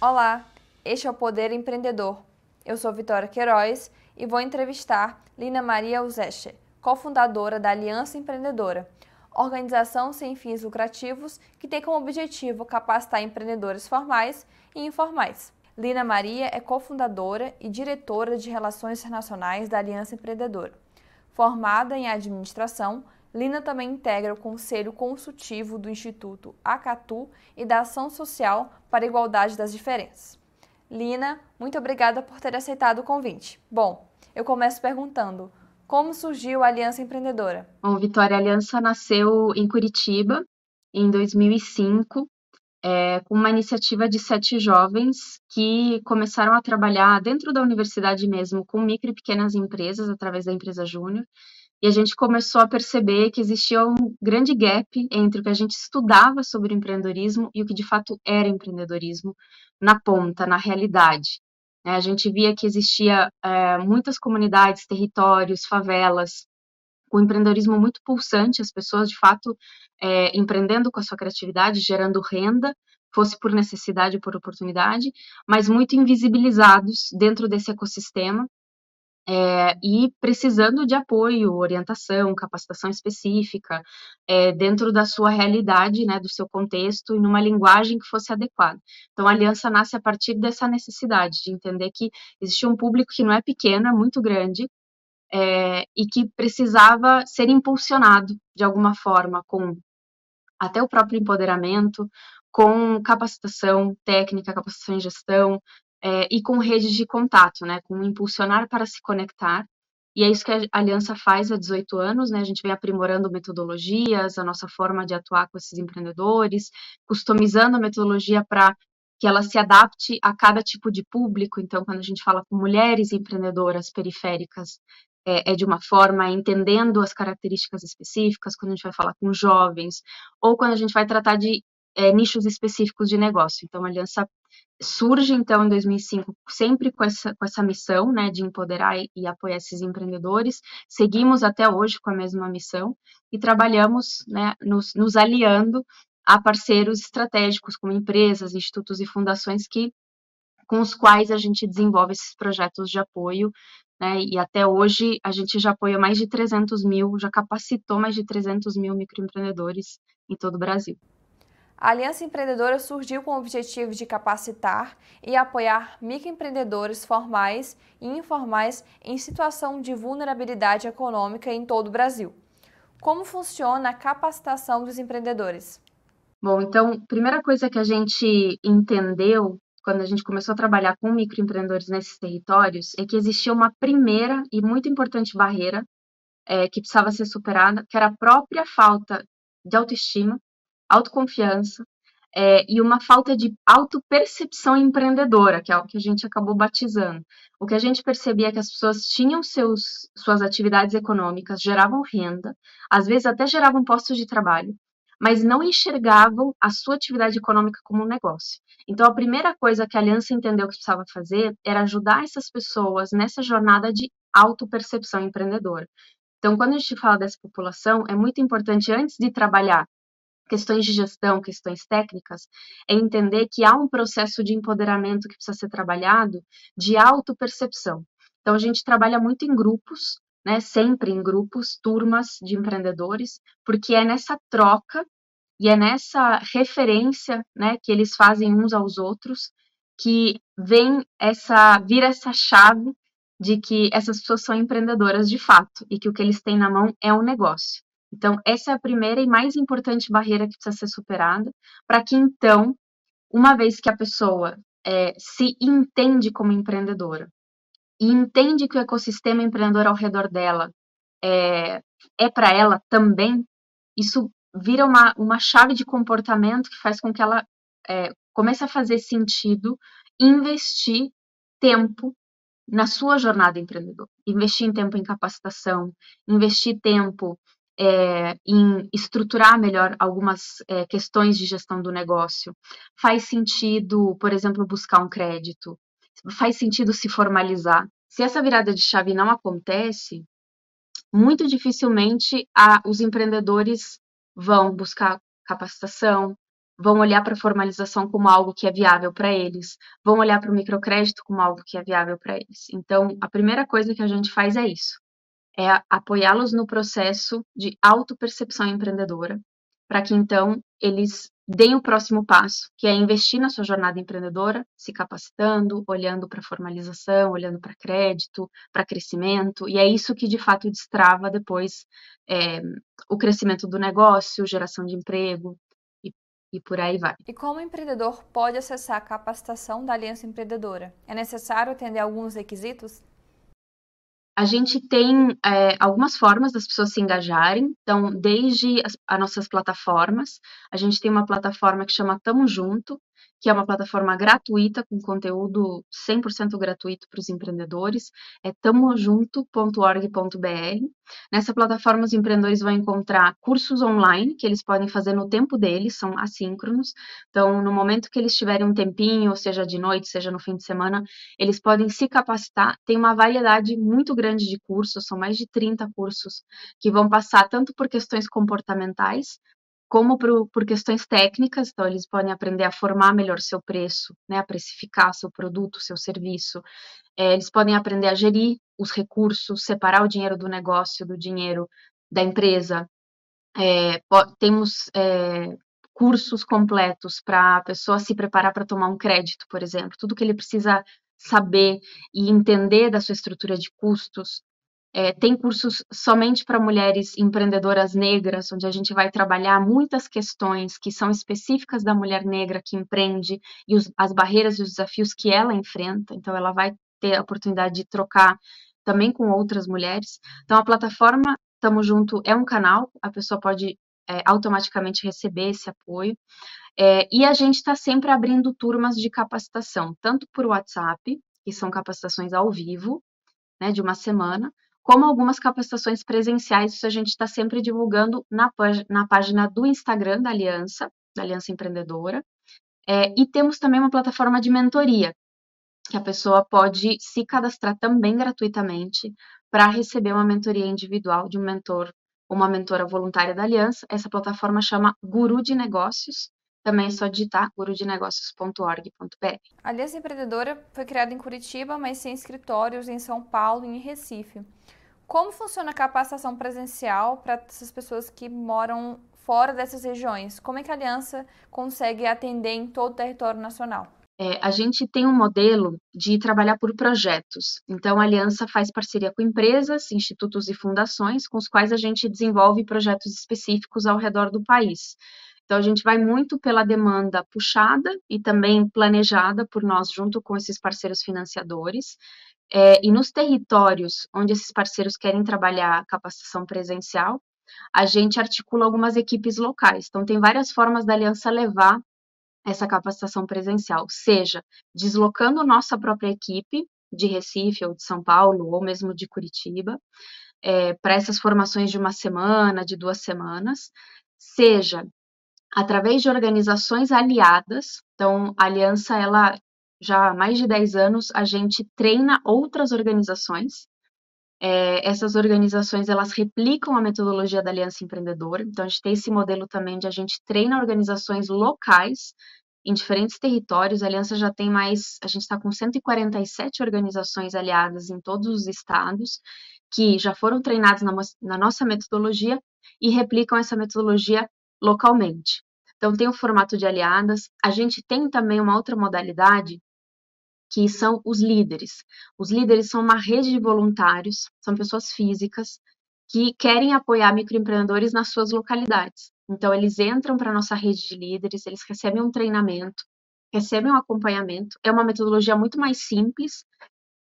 Olá, este é o Poder Empreendedor. Eu sou Vitória Queiroz e vou entrevistar Lina Maria Uzeche, cofundadora da Aliança Empreendedora, organização sem fins lucrativos que tem como objetivo capacitar empreendedores formais e informais. Lina Maria é cofundadora e diretora de Relações Internacionais da Aliança Empreendedora. Formada em administração, Lina também integra o Conselho Consultivo do Instituto Acatu e da Ação Social para a Igualdade das Diferenças. Lina, muito obrigada por ter aceitado o convite. Bom, eu começo perguntando: como surgiu a Aliança Empreendedora? Bom, Vitória, a Aliança nasceu em Curitiba em 2005 é, com uma iniciativa de sete jovens que começaram a trabalhar dentro da universidade mesmo com micro e pequenas empresas através da empresa Júnior. E a gente começou a perceber que existia um grande gap entre o que a gente estudava sobre empreendedorismo e o que de fato era empreendedorismo na ponta, na realidade. É, a gente via que existia é, muitas comunidades, territórios, favelas, com empreendedorismo muito pulsante, as pessoas de fato é, empreendendo com a sua criatividade, gerando renda, fosse por necessidade ou por oportunidade, mas muito invisibilizados dentro desse ecossistema é, e precisando de apoio, orientação, capacitação específica é, dentro da sua realidade, né, do seu contexto e numa linguagem que fosse adequada. Então, a aliança nasce a partir dessa necessidade de entender que existia um público que não é pequeno, é muito grande, é, e que precisava ser impulsionado de alguma forma com até o próprio empoderamento, com capacitação técnica, capacitação em gestão é, e com redes de contato, né, com impulsionar para se conectar. E é isso que a Aliança faz há 18 anos, né? A gente vem aprimorando metodologias, a nossa forma de atuar com esses empreendedores, customizando a metodologia para que ela se adapte a cada tipo de público. Então, quando a gente fala com mulheres empreendedoras periféricas, é, é, de uma forma, entendendo as características específicas, quando a gente vai falar com jovens, ou quando a gente vai tratar de é, nichos específicos de negócio. Então, a Aliança surge, então, em 2005, sempre com essa, com essa missão, né, de empoderar e, e apoiar esses empreendedores. Seguimos até hoje com a mesma missão e trabalhamos, né, nos, nos aliando a parceiros estratégicos, como empresas, institutos e fundações que com os quais a gente desenvolve esses projetos de apoio né? E até hoje a gente já apoia mais de 300 mil, já capacitou mais de 300 mil microempreendedores em todo o Brasil. A Aliança Empreendedora surgiu com o objetivo de capacitar e apoiar microempreendedores formais e informais em situação de vulnerabilidade econômica em todo o Brasil. Como funciona a capacitação dos empreendedores? Bom, então, primeira coisa que a gente entendeu quando a gente começou a trabalhar com microempreendedores nesses territórios, é que existia uma primeira e muito importante barreira é, que precisava ser superada, que era a própria falta de autoestima, autoconfiança é, e uma falta de autopercepção empreendedora, que é o que a gente acabou batizando. O que a gente percebia é que as pessoas tinham seus, suas atividades econômicas, geravam renda, às vezes até geravam postos de trabalho, mas não enxergavam a sua atividade econômica como um negócio. Então, a primeira coisa que a Aliança entendeu que precisava fazer era ajudar essas pessoas nessa jornada de autopercepção empreendedora. Então, quando a gente fala dessa população, é muito importante, antes de trabalhar questões de gestão, questões técnicas, é entender que há um processo de empoderamento que precisa ser trabalhado de autopercepção. Então, a gente trabalha muito em grupos, né, sempre em grupos, turmas de empreendedores, porque é nessa troca e é nessa referência, né, que eles fazem uns aos outros, que vem essa, vira essa chave de que essas pessoas são empreendedoras de fato e que o que eles têm na mão é um negócio. Então, essa é a primeira e mais importante barreira que precisa ser superada, para que então, uma vez que a pessoa é, se entende como empreendedora e entende que o ecossistema empreendedor ao redor dela é, é para ela também, isso vira uma, uma chave de comportamento que faz com que ela é, comece a fazer sentido investir tempo na sua jornada empreendedora. Investir em tempo em capacitação, investir tempo é, em estruturar melhor algumas é, questões de gestão do negócio. Faz sentido, por exemplo, buscar um crédito. Faz sentido se formalizar. Se essa virada de chave não acontece, muito dificilmente a, os empreendedores vão buscar capacitação, vão olhar para a formalização como algo que é viável para eles, vão olhar para o microcrédito como algo que é viável para eles. Então, a primeira coisa que a gente faz é isso, é apoiá-los no processo de autopercepção empreendedora, para que então eles deem o próximo passo, que é investir na sua jornada empreendedora, se capacitando, olhando para formalização, olhando para crédito, para crescimento, e é isso que de fato destrava depois é, o crescimento do negócio, geração de emprego e, e por aí vai. E como o empreendedor pode acessar a capacitação da Aliança Empreendedora? É necessário atender alguns requisitos? A gente tem é, algumas formas das pessoas se engajarem, então, desde as, as, nossas plataformas, a gente tem uma plataforma que chama Tamo Junto, que é uma plataforma gratuita, com conteúdo 100% gratuito para os empreendedores, é tamojunto.org.br. Nessa plataforma, os empreendedores vão encontrar cursos online que eles podem fazer no tempo deles, são assíncronos. Então, no momento que eles tiverem um tempinho, seja de noite, seja no fim de semana, eles podem se capacitar. Tem uma variedade muito grande de cursos, são mais de 30 cursos que vão passar tanto por questões comportamentais, como por, por questões técnicas, então eles podem aprender a formar melhor seu preço, né, a precificar seu produto, seu serviço. É, eles podem aprender a gerir os recursos, separar o dinheiro do negócio do dinheiro da empresa. É, temos é, cursos completos para a pessoa se preparar para tomar um crédito, por exemplo, tudo que ele precisa saber e entender da sua estrutura de custos, é, tem cursos somente para mulheres empreendedoras negras, onde a gente vai trabalhar muitas questões que são específicas da mulher negra que empreende e os, as barreiras e os desafios que ela enfrenta. Então, ela vai ter a oportunidade de trocar também com outras mulheres. Então, a plataforma Tamo Junto é um canal, a pessoa pode é, automaticamente receber esse apoio. É, e a gente está sempre abrindo turmas de capacitação, tanto por WhatsApp, que são capacitações ao vivo, né, de uma semana, como algumas capacitações presenciais, isso a gente está sempre divulgando na, na página do Instagram da Aliança, da Aliança Empreendedora. É, e temos também uma plataforma de mentoria, que a pessoa pode se cadastrar também gratuitamente para receber uma mentoria individual de um mentor ou uma mentora voluntária da Aliança. Essa plataforma chama Guru de Negócios. Também é só digitar gurudenegócios.org.br. A Aliança Empreendedora foi criada em Curitiba, mas tem escritórios em São Paulo e em Recife. Como funciona a capacitação presencial para essas pessoas que moram fora dessas regiões? Como é que a aliança consegue atender em todo o território nacional? É, a gente tem um modelo de trabalhar por projetos. Então, a aliança faz parceria com empresas, institutos e fundações, com os quais a gente desenvolve projetos específicos ao redor do país. Então, a gente vai muito pela demanda puxada e também planejada por nós, junto com esses parceiros financiadores. É, e nos territórios onde esses parceiros querem trabalhar capacitação presencial, a gente articula algumas equipes locais. Então, tem várias formas da aliança levar essa capacitação presencial, seja deslocando nossa própria equipe de Recife ou de São Paulo, ou mesmo de Curitiba, é, para essas formações de uma semana, de duas semanas, seja através de organizações aliadas. Então, a aliança ela já há mais de 10 anos, a gente treina outras organizações. É, essas organizações, elas replicam a metodologia da Aliança Empreendedora. Então, a gente tem esse modelo também de a gente treina organizações locais em diferentes territórios. A Aliança já tem mais, a gente está com 147 organizações aliadas em todos os estados, que já foram treinadas na, na nossa metodologia e replicam essa metodologia localmente. Então, tem o formato de aliadas. A gente tem também uma outra modalidade que são os líderes. Os líderes são uma rede de voluntários, são pessoas físicas que querem apoiar microempreendedores nas suas localidades. Então, eles entram para a nossa rede de líderes, eles recebem um treinamento, recebem um acompanhamento. É uma metodologia muito mais simples.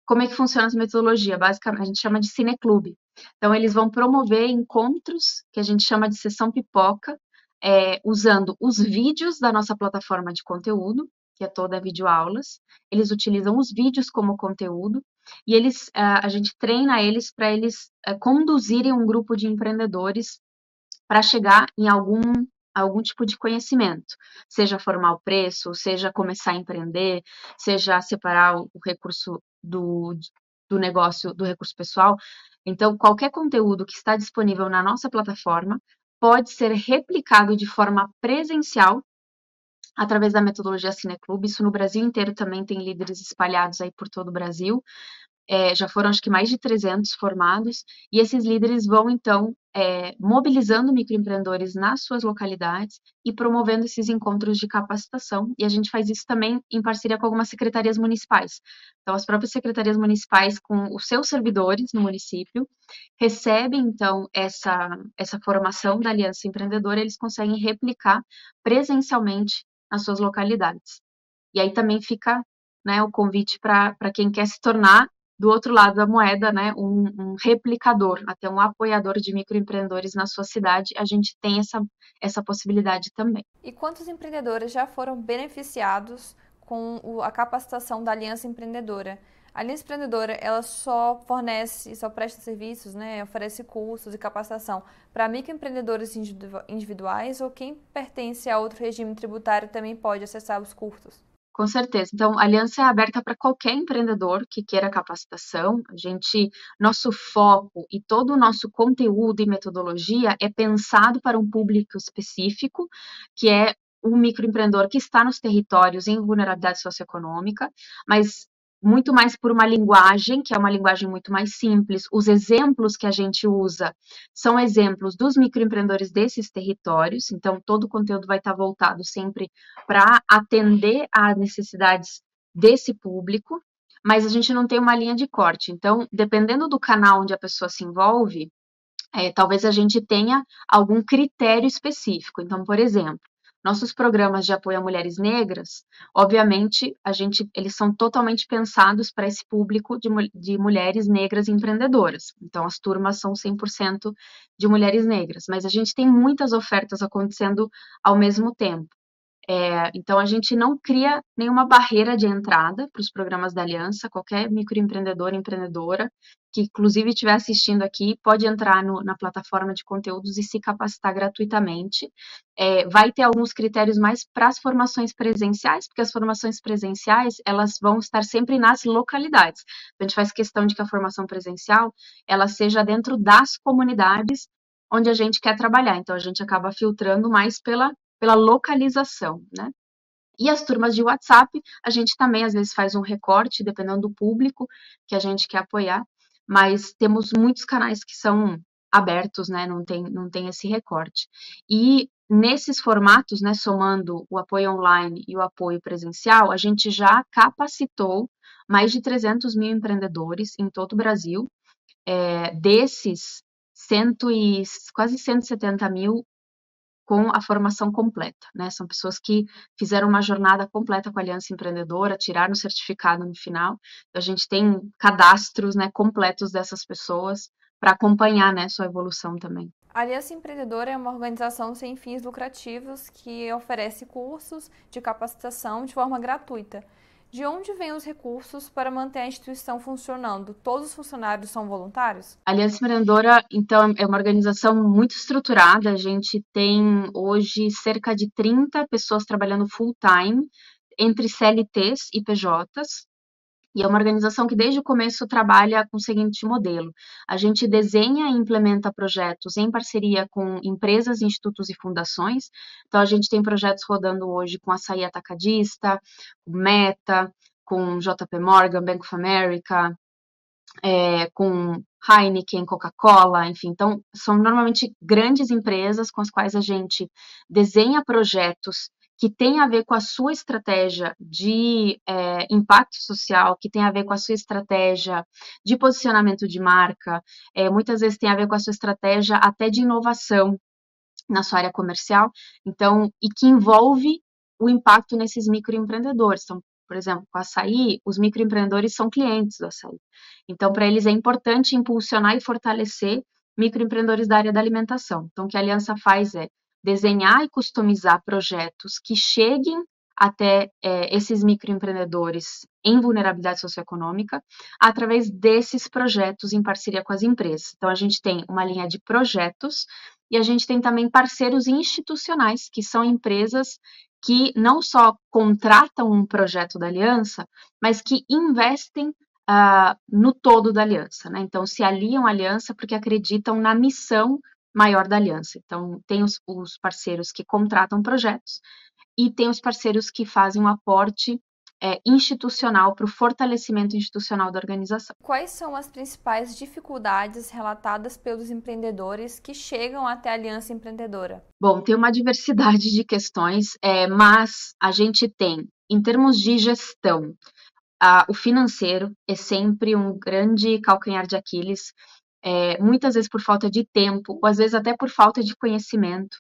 Como é que funciona essa metodologia? Basicamente, a gente chama de cineclube. Então, eles vão promover encontros, que a gente chama de sessão pipoca, é, usando os vídeos da nossa plataforma de conteúdo, que é toda videoaulas. Eles utilizam os vídeos como conteúdo e eles, uh, a gente treina eles para eles uh, conduzirem um grupo de empreendedores para chegar em algum algum tipo de conhecimento, seja formar o preço, seja começar a empreender, seja separar o recurso do, do negócio do recurso pessoal. Então, qualquer conteúdo que está disponível na nossa plataforma pode ser replicado de forma presencial através da metodologia Cineclube. Isso no Brasil inteiro também tem líderes espalhados aí por todo o Brasil. É, já foram acho que mais de 300 formados, e esses líderes vão então é, mobilizando microempreendedores nas suas localidades e promovendo esses encontros de capacitação, e a gente faz isso também em parceria com algumas secretarias municipais. Então, as próprias secretarias municipais, com os seus servidores no município, recebem então essa, essa formação da Aliança Empreendedora, eles conseguem replicar presencialmente nas suas localidades. E aí também fica né, o convite para quem quer se tornar do outro lado da moeda, né, um, um, replicador, até um apoiador de microempreendedores na sua cidade, a gente tem essa, essa possibilidade também. E quantos empreendedores já foram beneficiados com a capacitação da Aliança Empreendedora? A Aliança Empreendedora, ela só fornece, só presta serviços, né, oferece cursos e capacitação para microempreendedores individuais ou quem pertence a outro regime tributário também pode acessar os cursos? Com certeza. Então, a aliança é aberta para qualquer empreendedor que queira capacitação. A gente, nosso foco e todo o nosso conteúdo e metodologia é pensado para um público específico, que é o microempreendedor que está nos territórios em vulnerabilidade socioeconômica, mas muito mais por uma linguagem, que é uma linguagem muito mais simples. Os exemplos que a gente usa são exemplos dos microempreendedores desses territórios, então todo o conteúdo vai estar voltado sempre para atender às necessidades desse público, mas a gente não tem uma linha de corte. Então, dependendo do canal onde a pessoa se envolve, é, talvez a gente tenha algum critério específico. Então, por exemplo, nossos programas de apoio a mulheres negras, obviamente, a gente, eles são totalmente pensados para esse público de, de mulheres negras empreendedoras. Então, as turmas são 100% de mulheres negras, mas a gente tem muitas ofertas acontecendo ao mesmo tempo. É, então, a gente não cria nenhuma barreira de entrada para os programas da Aliança. Qualquer microempreendedor, empreendedora, que inclusive estiver assistindo aqui, pode entrar no, na plataforma de conteúdos e se capacitar gratuitamente. É, vai ter alguns critérios mais para as formações presenciais, porque as formações presenciais, elas vão estar sempre nas localidades. A gente faz questão de que a formação presencial, ela seja dentro das comunidades onde a gente quer trabalhar. Então, a gente acaba filtrando mais pela pela localização, né? E as turmas de WhatsApp, a gente também às vezes faz um recorte, dependendo do público que a gente quer apoiar, mas temos muitos canais que são abertos, né? Não tem, não tem esse recorte. E nesses formatos, né, somando o apoio online e o apoio presencial, a gente já capacitou mais de 300 mil empreendedores em todo o Brasil. É, desses, cento e, quase 170 mil com a formação completa, né? São pessoas que fizeram uma jornada completa com a Aliança Empreendedora, tiraram o certificado no final. A gente tem cadastros, né, completos dessas pessoas para acompanhar, né, sua evolução também. A Aliança Empreendedora é uma organização sem fins lucrativos que oferece cursos de capacitação de forma gratuita. De onde vêm os recursos para manter a instituição funcionando? Todos os funcionários são voluntários? A Aliança Empreendedora, então, é uma organização muito estruturada. A gente tem hoje cerca de 30 pessoas trabalhando full time, entre CLTs e PJs. E é uma organização que desde o começo trabalha com o seguinte modelo: a gente desenha e implementa projetos em parceria com empresas, institutos e fundações. Então, a gente tem projetos rodando hoje com Açaí Atacadista, Meta, com JP Morgan, Bank of America, é, com Heineken, Coca-Cola, enfim. Então, são normalmente grandes empresas com as quais a gente desenha projetos que tem a ver com a sua estratégia de é, impacto social, que tem a ver com a sua estratégia de posicionamento de marca, é, muitas vezes tem a ver com a sua estratégia até de inovação na sua área comercial, então, e que envolve o impacto nesses microempreendedores. Então, por exemplo, com açaí, os microempreendedores são clientes do açaí. Então, para eles é importante impulsionar e fortalecer microempreendedores da área da alimentação. Então, o que a aliança faz é desenhar e customizar projetos que cheguem até é, esses microempreendedores em vulnerabilidade socioeconômica através desses projetos em parceria com as empresas. Então, a gente tem uma linha de projetos e a gente tem também parceiros institucionais, que são empresas que não só contratam um projeto da aliança, mas que investem uh, no todo da aliança. Né? Então, se aliam à aliança porque acreditam na missão maior da aliança. Então, tem os, os parceiros que contratam projetos e tem os parceiros que fazem um aporte é, institucional para o fortalecimento institucional da organização. Quais são as principais dificuldades relatadas pelos empreendedores que chegam até a Aliança Empreendedora? Bom, tem uma diversidade de questões, é, mas a gente tem, em termos de gestão, a, o financeiro é sempre um grande calcanhar de Aquiles, é, muitas vezes por falta de tempo, ou às vezes até por falta de conhecimento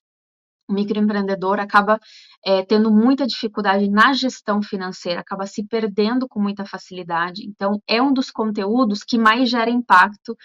o microempreendedor acaba é, tendo muita dificuldade na gestão financeira, acaba se perdendo com muita facilidade. Então, é um dos conteúdos que mais gera impacto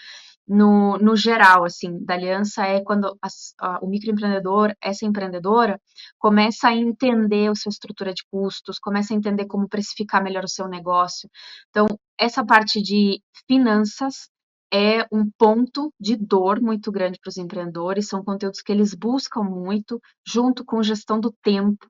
no, no geral, assim, da aliança é quando a, o microempreendedor, essa empreendedora, começa a entender a sua estrutura de custos, começa a entender como precificar melhor o seu negócio. Então, essa parte de finanças é um ponto de dor muito grande para os empreendedores, são conteúdos que eles buscam muito, junto com gestão do tempo,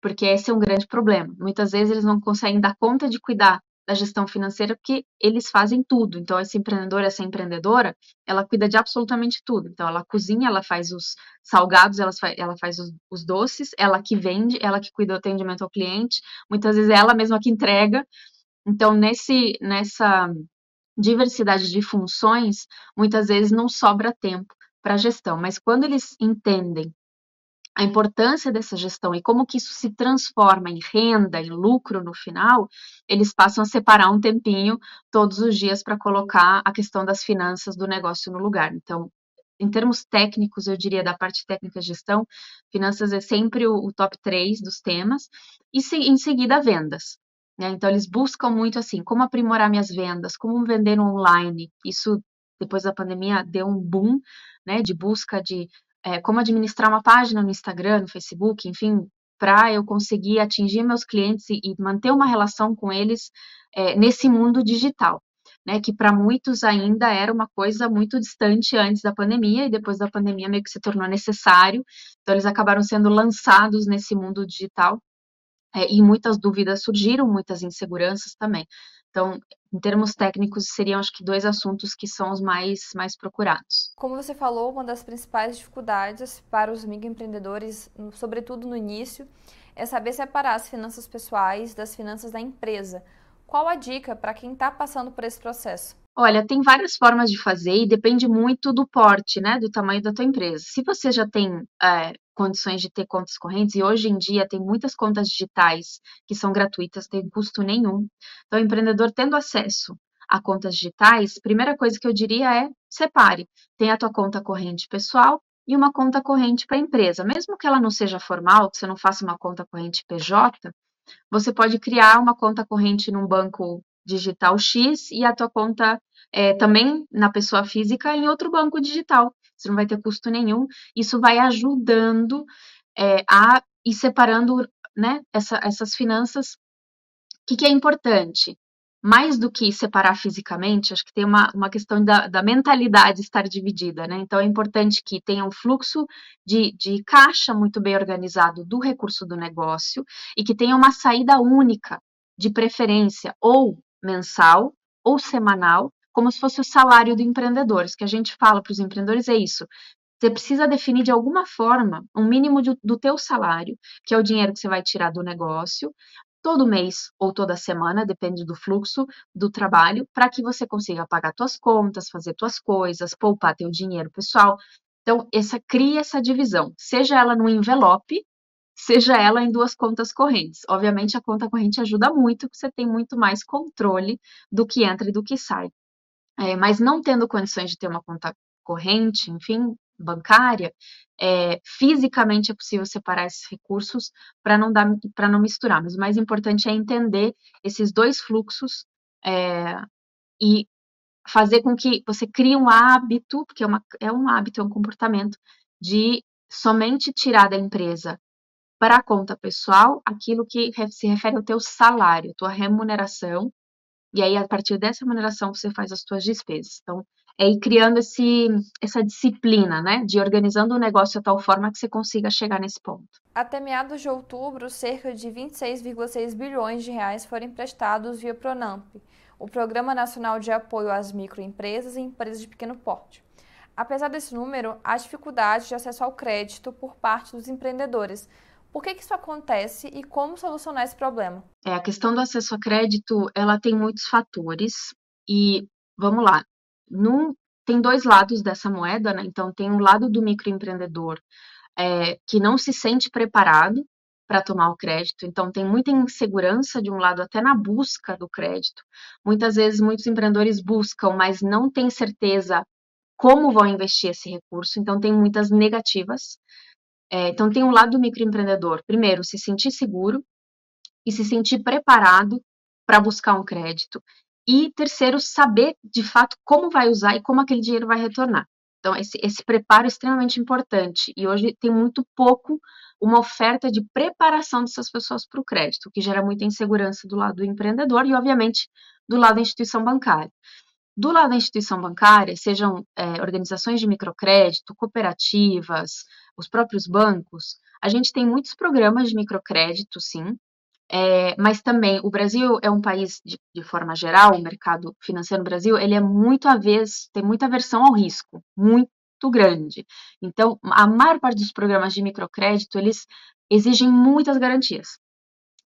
porque esse é um grande problema. Muitas vezes eles não conseguem dar conta de cuidar da gestão financeira porque eles fazem tudo. Então, esse empreendedor, essa empreendedora, ela cuida de absolutamente tudo. Então, ela cozinha, ela faz os salgados, ela faz, ela faz os, os doces, ela que vende, ela que cuida do atendimento ao cliente, muitas vezes é ela mesma que entrega. Então, nesse, nessa diversidade de funções, muitas vezes não sobra tempo para a gestão, mas quando eles entendem a importância dessa gestão e como que isso se transforma em renda, em lucro no final, eles passam a separar um tempinho todos os dias para colocar a questão das finanças do negócio no lugar. Então, em termos técnicos, eu diria da parte técnica gestão, finanças é sempre o, o top 3 dos temas, e se, em seguida vendas. Né? Então, eles buscam muito assim, como aprimorar minhas vendas, como vender online. Isso, depois da pandemia, deu um boom né, de busca de é, como administrar uma página no Instagram, no Facebook, enfim, para eu conseguir atingir meus clientes e, manter uma relação com eles é, nesse mundo digital. Né, que para muitos ainda era uma coisa muito distante antes da pandemia, e depois da pandemia meio que se tornou necessário, então eles acabaram sendo lançados nesse mundo digital é, e muitas dúvidas surgiram, muitas inseguranças também. Então, em termos técnicos, seriam acho que dois assuntos que são os mais, mais procurados. Como você falou, uma das principais dificuldades para os microempreendedores, sobretudo no início, é saber separar as finanças pessoais das finanças da empresa. Qual a dica para quem está passando por esse processo? Olha, tem várias formas de fazer e depende muito do porte, né, do tamanho da tua empresa. Se você já tem é, condições de ter contas correntes, e hoje em dia tem muitas contas digitais que são gratuitas, tem custo nenhum. Então, o empreendedor tendo acesso a contas digitais, primeira coisa que eu diria é separe. Tem a tua conta corrente pessoal e uma conta corrente para a empresa. Mesmo que ela não seja formal, que você não faça uma conta corrente PJ, você pode criar uma conta corrente num banco digital X e a tua conta é, também na pessoa física em outro banco digital você não vai ter custo nenhum. Isso vai ajudando é, a ir separando né, essa, essas finanças. O que, que, é importante? Mais do que separar fisicamente, acho que tem uma, uma questão da, da mentalidade estar dividida, né? Então é importante que tenha um fluxo de, de caixa muito bem organizado do recurso do negócio e que tenha uma saída única, de preferência, ou mensal ou semanal, como se fosse o salário do empreendedor. Isso que a gente fala para os empreendedores é isso. Você precisa definir de alguma forma um mínimo de, do teu salário, que é o dinheiro que você vai tirar do negócio, todo mês ou toda semana, depende do fluxo do trabalho, para que você consiga pagar suas contas, fazer suas coisas, poupar teu dinheiro pessoal. Então, essa cria essa divisão, seja ela no envelope, seja ela em duas contas correntes. Obviamente, a conta corrente ajuda muito, porque você tem muito mais controle do que entra e do que sai é, mas não tendo condições de ter uma conta corrente, enfim, bancária, é, fisicamente é possível separar esses recursos para não dar, para não misturar. Mas o mais importante é entender esses dois fluxos é, e fazer com que você crie um hábito, porque é, uma, é um hábito, é um comportamento de somente tirar da empresa para a conta pessoal aquilo que se refere ao teu salário, tua remuneração, e aí, a partir dessa remuneração, você faz as suas despesas. Então, é ir criando esse, essa disciplina, né? De organizando o negócio de tal forma que você consiga chegar nesse ponto. Até meados de outubro, cerca de 26,6 bilhões de reais foram emprestados via Pronamp, o Programa Nacional de Apoio às Microempresas e Empresas de Pequeno Porte. Apesar desse número, há dificuldade de acesso ao crédito por parte dos empreendedores, Por que, que isso acontece e como solucionar esse problema? É, a questão do acesso a crédito, ela tem muitos fatores e, vamos lá, tem dois lados dessa moeda, né? Então, tem um lado do microempreendedor é, que não se sente preparado para tomar o crédito, então tem muita insegurança de um lado até na busca do crédito. Muitas vezes muitos empreendedores buscam, mas não têm certeza como vão investir esse recurso, então tem muitas negativas. É, então tem um lado do microempreendedor, primeiro, se sentir seguro e se sentir preparado para buscar um crédito. E terceiro, saber de fato como vai usar e como aquele dinheiro vai retornar. Então, esse, esse preparo é extremamente importante. E hoje tem muito pouco uma oferta de preparação dessas pessoas para o crédito, o que gera muita insegurança do lado do empreendedor e, obviamente, do lado da instituição bancária. Do lado da instituição bancária, sejam é, organizações de microcrédito, cooperativas, os próprios bancos, a gente tem muitos programas de microcrédito, sim, é, mas também o Brasil é um país, de, de, forma geral, o mercado financeiro no Brasil, ele é muito avesso, tem muita aversão ao risco, muito grande. Então, a maior parte dos programas de microcrédito, eles exigem muitas garantias.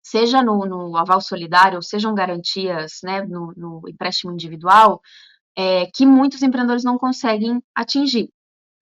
Seja no, no aval solidário, ou sejam garantias né, no, no empréstimo individual, é, que muitos empreendedores não conseguem atingir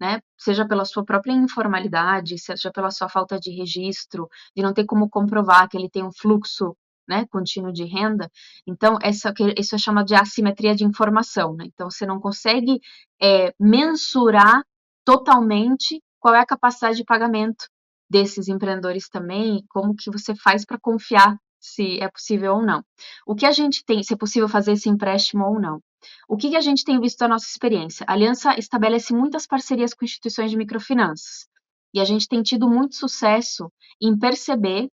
né? Seja pela sua própria informalidade, seja pela sua falta de registro, de não ter como comprovar que ele tem um fluxo né, contínuo de renda. Então, essa, isso é chamado de assimetria de informação. Né? Então, você não consegue é, mensurar totalmente qual é a capacidade de pagamento desses empreendedores também, como que você faz para confiar se é possível ou não. O que a gente tem, se é possível fazer esse empréstimo ou não. O que, que a gente tem visto da nossa experiência? A Aliança estabelece muitas parcerias com instituições de microfinanças. E a gente tem tido muito sucesso em perceber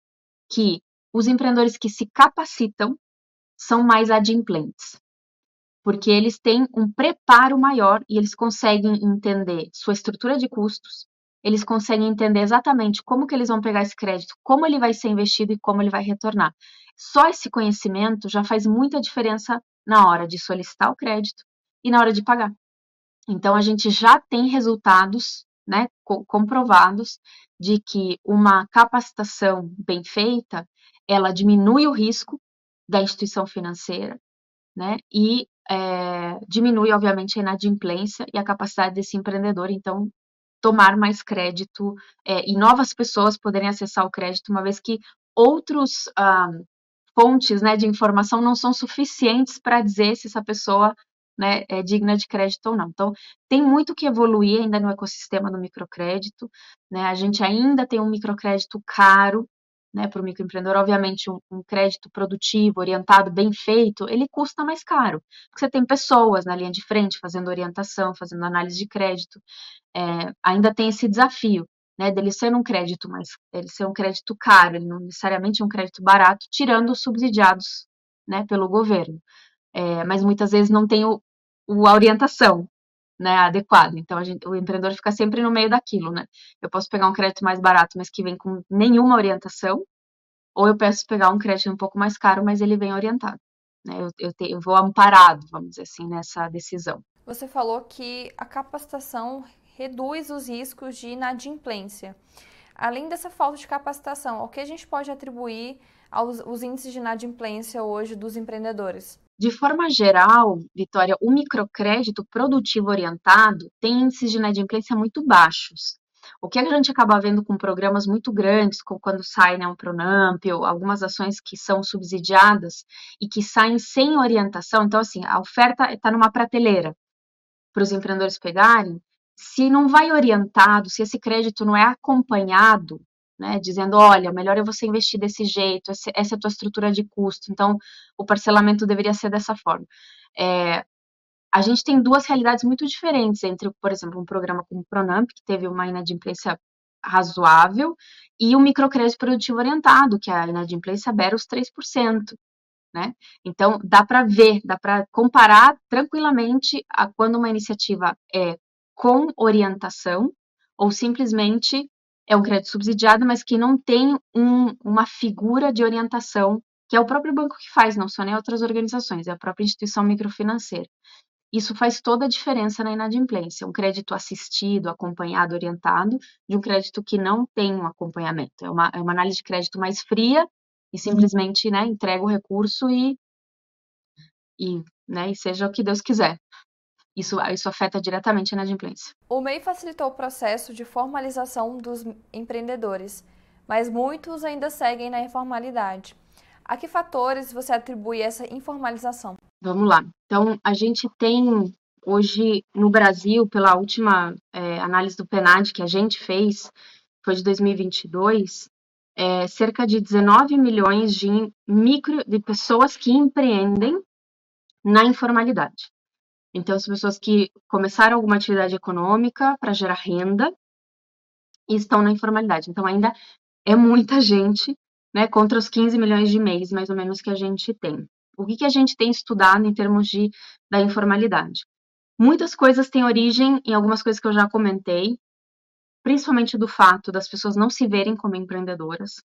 que os empreendedores que se capacitam são mais adimplentes. Porque eles têm um preparo maior e eles conseguem entender sua estrutura de custos, eles conseguem entender exatamente como que eles vão pegar esse crédito, como ele vai ser investido e como ele vai retornar. Só esse conhecimento já faz muita diferença na hora de solicitar o crédito e na hora de pagar. Então, a gente já tem resultados né, comprovados de que uma capacitação bem feita, ela diminui o risco da instituição financeira, né, e é, diminui, obviamente, a inadimplência e a capacidade desse empreendedor, então, tomar mais crédito é, e novas pessoas poderem acessar o crédito, uma vez que outros ah, fontes né, de informação não são suficientes para dizer se essa pessoa né, é digna de crédito ou não. Então, tem muito que evoluir ainda no ecossistema do microcrédito. Né? A gente ainda tem um microcrédito caro né, para o microempreendedor. Obviamente, um, um, crédito produtivo, orientado, bem feito, ele custa mais caro. Porque você tem pessoas na linha de frente fazendo orientação, fazendo análise de crédito. É, ainda tem esse desafio né, dele ser um crédito, mas ele ser um crédito caro, ele não necessariamente é um crédito barato, tirando os subsidiados, né, pelo governo. É, mas muitas vezes não tem o, o a orientação, né, adequada. Então gente, o empreendedor fica sempre no meio daquilo, né? Eu posso pegar um crédito mais barato, mas que vem com nenhuma orientação, ou eu peço pegar um crédito um pouco mais caro, mas ele vem orientado. Né? Eu, eu, te, eu vou amparado, vamos dizer assim, nessa decisão. Você falou que a capacitação reduz os riscos de inadimplência. Além dessa falta de capacitação, ao que a gente pode atribuir aos os índices de inadimplência hoje dos empreendedores? De forma geral, Vitória, o microcrédito produtivo orientado tem índices de inadimplência muito baixos. O que a gente acaba vendo com programas muito grandes, como quando sai né, um Pronamp ou algumas ações que são subsidiadas e que saem sem orientação, então assim, a oferta está numa prateleira para os empreendedores pegarem, se não vai orientado, se esse crédito não é acompanhado, né, dizendo, olha, melhor é você investir desse jeito, essa é a tua estrutura de custo, então o parcelamento deveria ser dessa forma. É, a gente tem duas realidades muito diferentes entre, por exemplo, um programa como o Pronamp, que teve uma inadimplência razoável, e o microcrédito produtivo orientado, que a inadimplência beira os 3%. Né? Então, dá para ver, dá para comparar tranquilamente a quando uma iniciativa é com orientação ou simplesmente é um crédito subsidiado, mas que não tem um, uma figura de orientação, que é o próprio banco que faz, não são nem outras organizações, é a própria instituição microfinanceira. isso faz toda a diferença na inadimplência. Um crédito assistido, acompanhado, orientado, de um crédito que não tem um acompanhamento. É uma, é uma análise de crédito mais fria e simplesmente né, entrega o recurso e, e, né, e seja o que Deus quiser. Isso, isso afeta diretamente a inadimplência. O MEI facilitou o processo de formalização dos empreendedores, mas muitos ainda seguem na informalidade. A que fatores você atribui essa informalização? Vamos lá. Então, a gente tem hoje no Brasil, pela última é, análise do PNAD que a gente fez, foi de 2022, é, cerca de 19 milhões de micro de pessoas que empreendem na informalidade. Então, são pessoas que começaram alguma atividade econômica para gerar renda e estão na informalidade. Então, ainda é muita gente né, contra os 15 milhões de e-mails, mais ou menos, que a gente tem. O que, que a gente tem estudado em termos de, da informalidade? Muitas coisas têm origem em algumas coisas que eu já comentei, principalmente do fato das pessoas não se verem como empreendedoras.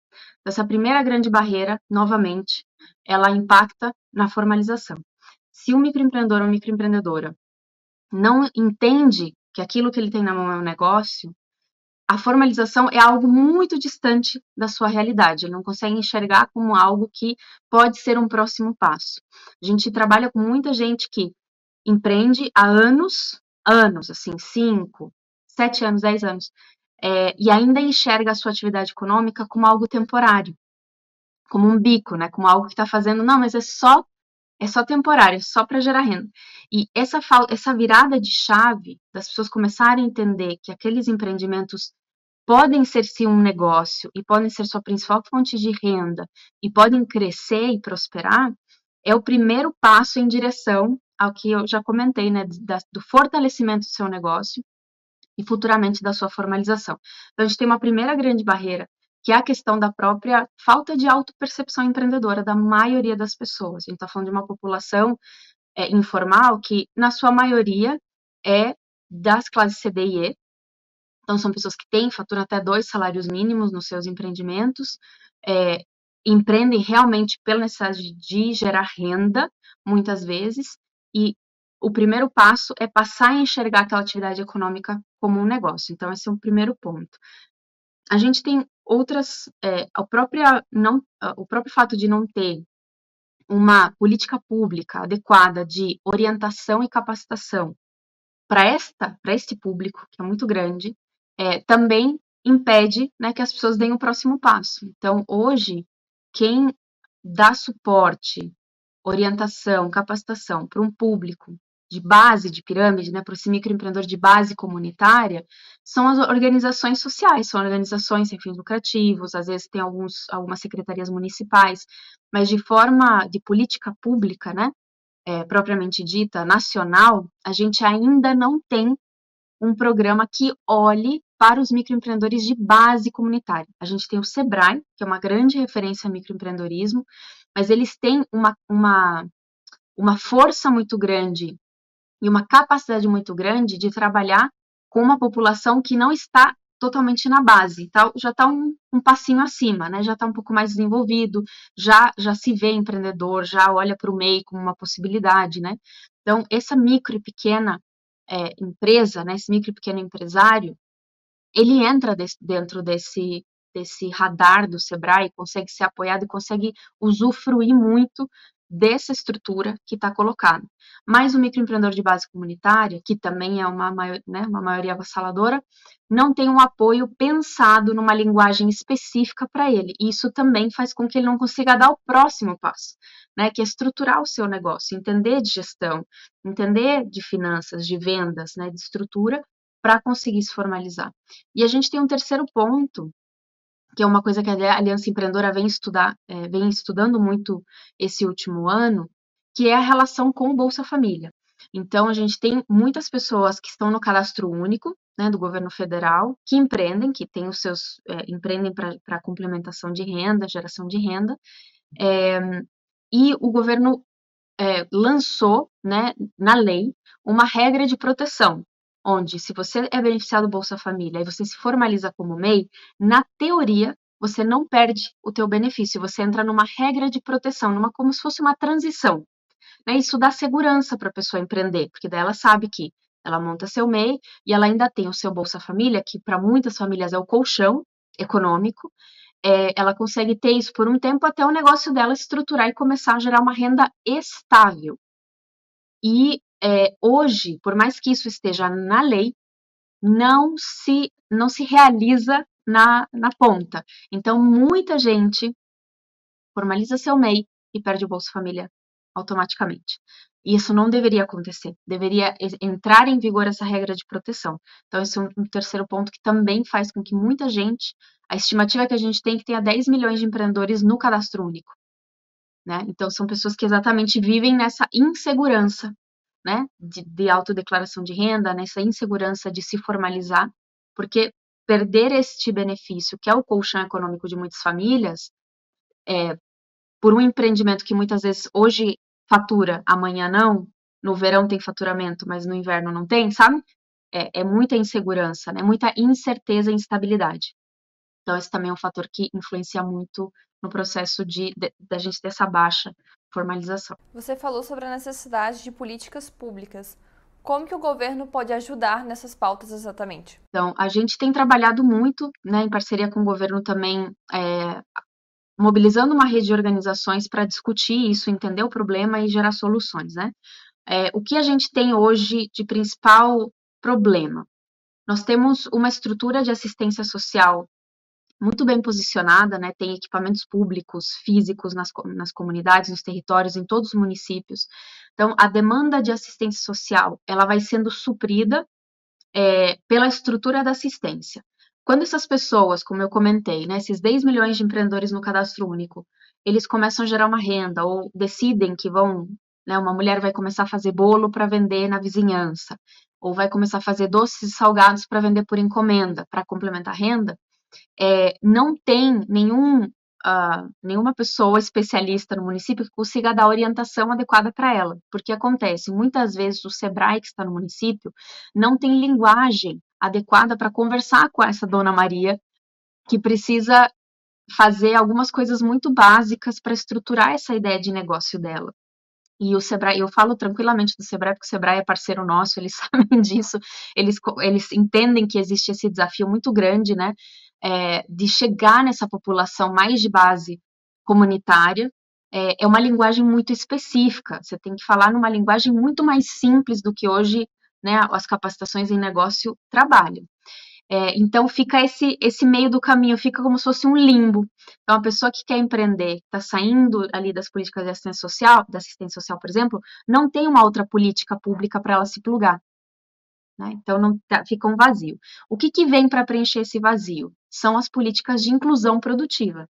Essa primeira grande barreira, novamente, ela impacta na formalização. Se o microempreendedor ou microempreendedora não entende que aquilo que ele tem na mão é um negócio, a formalização é algo muito distante da sua realidade, ele não consegue enxergar como algo que pode ser um próximo passo. A gente trabalha com muita gente que empreende há anos, anos, assim, cinco, sete anos, dez anos, é, e ainda enxerga a sua atividade econômica como algo temporário, como um bico, né, como algo que está fazendo, não, mas é só é só temporário, é só para gerar renda. E essa, essa virada de chave das pessoas começarem a entender que aqueles empreendimentos podem ser sim um negócio e podem ser sua principal fonte de renda e podem crescer e prosperar, é o primeiro passo em direção ao que eu já comentei, né, da, do fortalecimento do seu negócio e futuramente da sua formalização. Então, a gente tem uma primeira grande barreira, que é a questão da própria falta de autopercepção empreendedora da maioria das pessoas. A gente está falando de uma população é, informal que, na sua maioria, é das classes C, e E, então, são pessoas que têm, faturam até dois salários mínimos nos seus empreendimentos, é, empreendem realmente pela necessidade de gerar renda, muitas vezes, e o primeiro passo é passar a enxergar aquela atividade econômica como um negócio. Então, esse é o primeiro ponto. A gente tem outras, é, a própria, não, o próprio fato de não ter uma política pública adequada de orientação e capacitação para esta, para este público, que é muito grande, é, também impede né, que as pessoas deem o próximo passo. Então, hoje, quem dá suporte, orientação, capacitação para um público de base de pirâmide, né, para esse microempreendedor de base comunitária, são as organizações sociais, são organizações sem fins lucrativos, às vezes tem alguns, algumas secretarias municipais, mas de forma de política pública, né, é, propriamente dita, nacional, a gente ainda não tem um programa que olhe para os microempreendedores de base comunitária. A gente tem o Sebrae, que é uma grande referência a microempreendedorismo, mas eles têm uma, uma, uma força muito grande e uma capacidade muito grande de trabalhar com uma população que não está totalmente na base, tá? já está um, um, passinho acima, né? já está um pouco mais desenvolvido, já, já se vê empreendedor, já olha para o MEI como uma possibilidade. Né? Então, essa micro e pequena é, empresa, né, esse micro e pequeno empresário, ele entra dentro desse, desse radar do Sebrae, consegue ser apoiado e consegue usufruir muito dessa estrutura que está colocada. Mas o microempreendedor de base comunitária, que também é uma, né, uma maioria avassaladora, não tem um apoio pensado numa linguagem específica para ele. E isso também faz com que ele não consiga dar o próximo passo, né, que é estruturar o seu negócio, entender de gestão, entender de finanças, de vendas, né, de estrutura, para conseguir se formalizar. E a gente tem um terceiro ponto, que é uma coisa que a Aliança Empreendedora vem, estudar, é, vem estudando muito esse último ano, que é a relação com o Bolsa Família. Então, a gente tem muitas pessoas que estão no cadastro único, né, do governo federal, que empreendem, que têm os seus, é, empreendem para complementação de renda, geração de renda, é, e o governo é, lançou, né, na lei, uma regra de proteção, onde se você é beneficiado do Bolsa Família e você se formaliza como MEI, na teoria você não perde o teu benefício, você entra numa regra de proteção, numa como se fosse uma transição. né, isso dá segurança para a pessoa empreender, porque daí ela sabe que ela monta seu MEI e ela ainda tem o seu Bolsa Família, que para muitas famílias é o colchão econômico. É, ela consegue ter isso por um tempo até o negócio dela estruturar e começar a gerar uma renda estável. E é, hoje, por mais que isso esteja na lei, não se não se realiza na, na ponta. Então, muita gente formaliza seu MEI e perde o Bolsa Família automaticamente. E isso não deveria acontecer. Deveria entrar em vigor essa regra de proteção. Então, esse é um, terceiro ponto que também faz com que muita gente, a estimativa que a gente tem é que tenha 10 milhões de empreendedores no cadastro único. Né? Então, são pessoas que exatamente vivem nessa insegurança né, de, de autodeclaração de renda, nessa insegurança de se formalizar, porque perder este benefício, que é o colchão econômico de muitas famílias, é, por um empreendimento que muitas vezes hoje fatura, amanhã não, no verão tem faturamento, mas no inverno não tem, sabe? É, é muita insegurança, né? muita incerteza e instabilidade. Então, esse também é um fator que influencia muito no processo de, da gente ter essa baixa formalização. Você falou sobre a necessidade de políticas públicas. Como que o governo pode ajudar nessas pautas exatamente? Então, a gente tem trabalhado muito, né, em parceria com o governo também, é, mobilizando uma rede de organizações para discutir isso, entender o problema e gerar soluções, né? É, o que a gente tem hoje de principal problema? Nós temos uma estrutura de assistência social muito bem posicionada, né? Tem equipamentos públicos, físicos nas, nas comunidades, nos territórios, em todos os municípios. Então, a demanda de assistência social, ela vai sendo suprida é, pela estrutura da assistência. Quando essas pessoas, como eu comentei, né, esses 10 milhões de empreendedores no cadastro único, eles começam a gerar uma renda ou decidem que vão, né, uma mulher vai começar a fazer bolo para vender na vizinhança, ou vai começar a fazer doces e salgados para vender por encomenda, para complementar a renda, é, não tem nenhum, uh, nenhuma pessoa especialista no município que consiga dar orientação adequada para ela. Porque acontece, muitas vezes o SEBRAE que está no município não tem linguagem adequada para conversar com essa dona Maria, que precisa fazer algumas coisas muito básicas para estruturar essa ideia de negócio dela. E o Sebrae, eu falo tranquilamente do Sebrae, porque o Sebrae é parceiro nosso, eles sabem disso, eles, eles entendem que existe esse desafio muito grande, né, é, de chegar nessa população mais de base comunitária, é, é uma linguagem muito específica. Você tem que falar numa linguagem muito mais simples do que hoje né, as capacitações em negócio trabalham. É, então fica esse, esse meio do caminho, fica como se fosse um limbo. Então, a pessoa que quer empreender, está saindo ali das políticas de assistência social, da assistência social, por exemplo, não tem uma outra política pública para ela se plugar. Né? Então, não tá, fica um vazio. O que, que vem para preencher esse vazio? São as políticas de inclusão produtiva,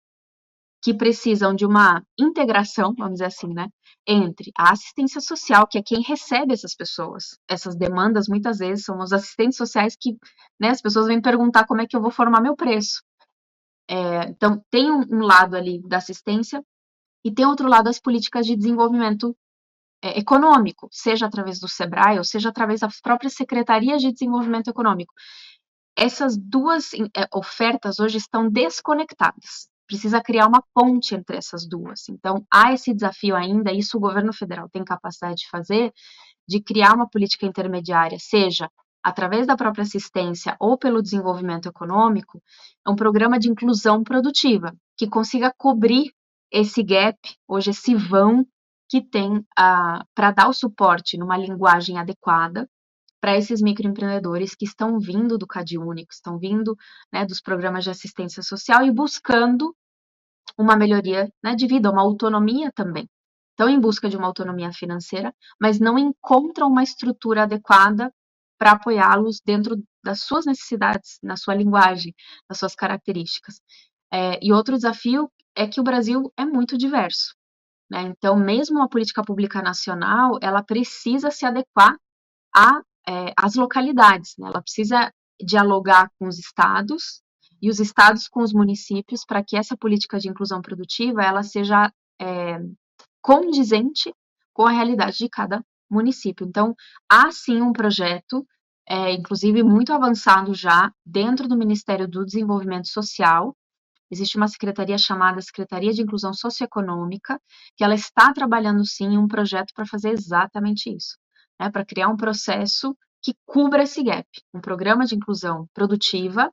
que precisam de uma integração, vamos dizer assim, né, entre a assistência social, que é quem recebe essas pessoas. Essas demandas, muitas vezes, são os assistentes sociais que, né, as pessoas vêm perguntar como é que eu vou formar meu preço. É, então, tem um, um lado ali da assistência e tem outro lado as políticas de desenvolvimento é, econômico, seja através do SEBRAE ou seja através das próprias secretarias de desenvolvimento econômico. Essas duas é, ofertas hoje estão desconectadas. Precisa criar uma ponte entre essas duas. Então, há esse desafio ainda, isso o governo federal tem capacidade de fazer, de criar uma política intermediária, seja através da própria assistência ou pelo desenvolvimento econômico, é um programa de inclusão produtiva que consiga cobrir esse gap, hoje esse vão que tem para dar o suporte numa linguagem adequada para esses microempreendedores que estão vindo do CAD Único, estão vindo né, dos programas de assistência social e buscando uma melhoria né, de vida, uma autonomia também. Estão em busca de uma autonomia financeira, mas não encontram uma estrutura adequada para apoiá-los dentro das suas necessidades, na sua linguagem, nas suas características. É, e outro desafio é que o Brasil é muito diverso. Né? Então, mesmo a política pública nacional, ela precisa se adequar é, às localidades, né? ela precisa dialogar com os estados e os estados com os municípios para que essa política de inclusão produtiva ela seja é, condizente com a realidade de cada município. Então, há sim um projeto, é, inclusive muito avançado já, dentro do Ministério do Desenvolvimento Social, existe uma secretaria chamada Secretaria de Inclusão Socioeconômica, que ela está trabalhando sim em um projeto para fazer exatamente isso, né, para criar um processo que cubra esse gap, um programa de inclusão produtiva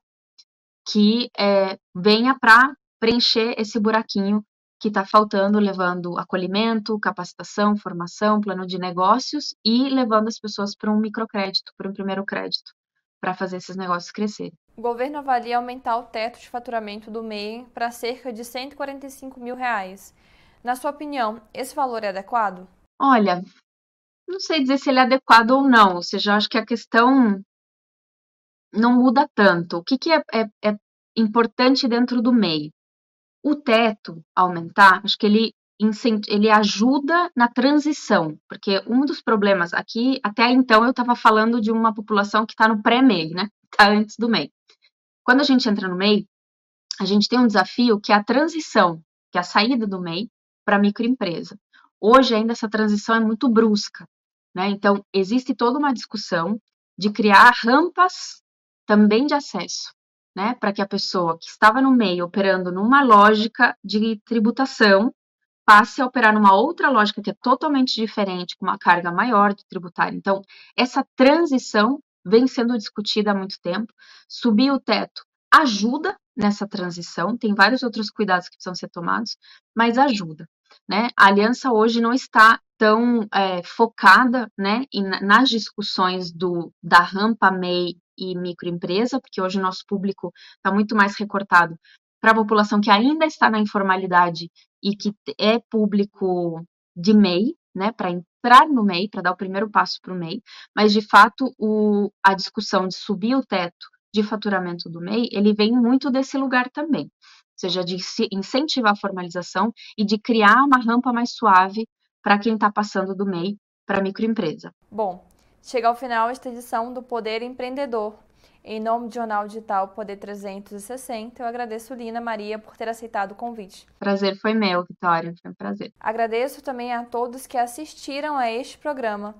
que é, venha para preencher esse buraquinho que está faltando, levando acolhimento, capacitação, formação, plano de negócios e levando as pessoas para um microcrédito, para um primeiro crédito, para fazer esses negócios crescerem. O governo avalia aumentar o teto de faturamento do MEI para cerca de 145 mil reais. Na sua opinião, esse valor é adequado? Olha, não sei dizer se ele é adequado ou não, ou seja, acho que a questão não muda tanto. O que, que é, é, é importante dentro do MEI? O teto aumentar, acho que ele ele ajuda na transição, porque um dos problemas aqui, até então eu estava falando de uma população que está no pré-MEI, né? Está antes do MEI. Quando a gente entra no MEI, a gente tem um desafio que é a transição, que é a saída do MEI para a microempresa. Hoje ainda essa transição é muito brusca, né? Então existe toda uma discussão de criar rampas também de acesso né, para que a pessoa que estava no meio operando numa lógica de tributação passe a operar numa outra lógica que é totalmente diferente, com uma carga maior de tributário. Então, essa transição vem sendo discutida há muito tempo. Subir o teto ajuda nessa transição, tem vários outros cuidados que precisam ser tomados, mas ajuda. Né? A aliança hoje não está tão é, focada né, em, nas discussões do, da rampa MEI e microempresa, porque hoje o nosso público está muito mais recortado para a população que ainda está na informalidade e que é público de MEI, né, para entrar no MEI, para dar o primeiro passo para o MEI, mas de fato o, a discussão de subir o teto de faturamento do MEI, ele vem muito desse lugar também, ou seja, de incentivar a formalização e de criar uma rampa mais suave para quem está passando do MEI para a microempresa. Bom, chega ao final esta edição do Poder Empreendedor. Em nome do Jornal Digital Poder 360, eu agradeço Lina Maria por ter aceitado o convite. Prazer foi meu, Vitória, foi um prazer. Agradeço também a todos que assistiram a este programa.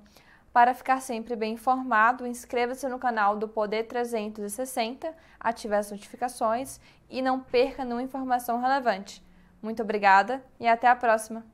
Para ficar sempre bem informado, inscreva-se no canal do Poder 360, ative as notificações e não perca nenhuma informação relevante. Muito obrigada e até a próxima!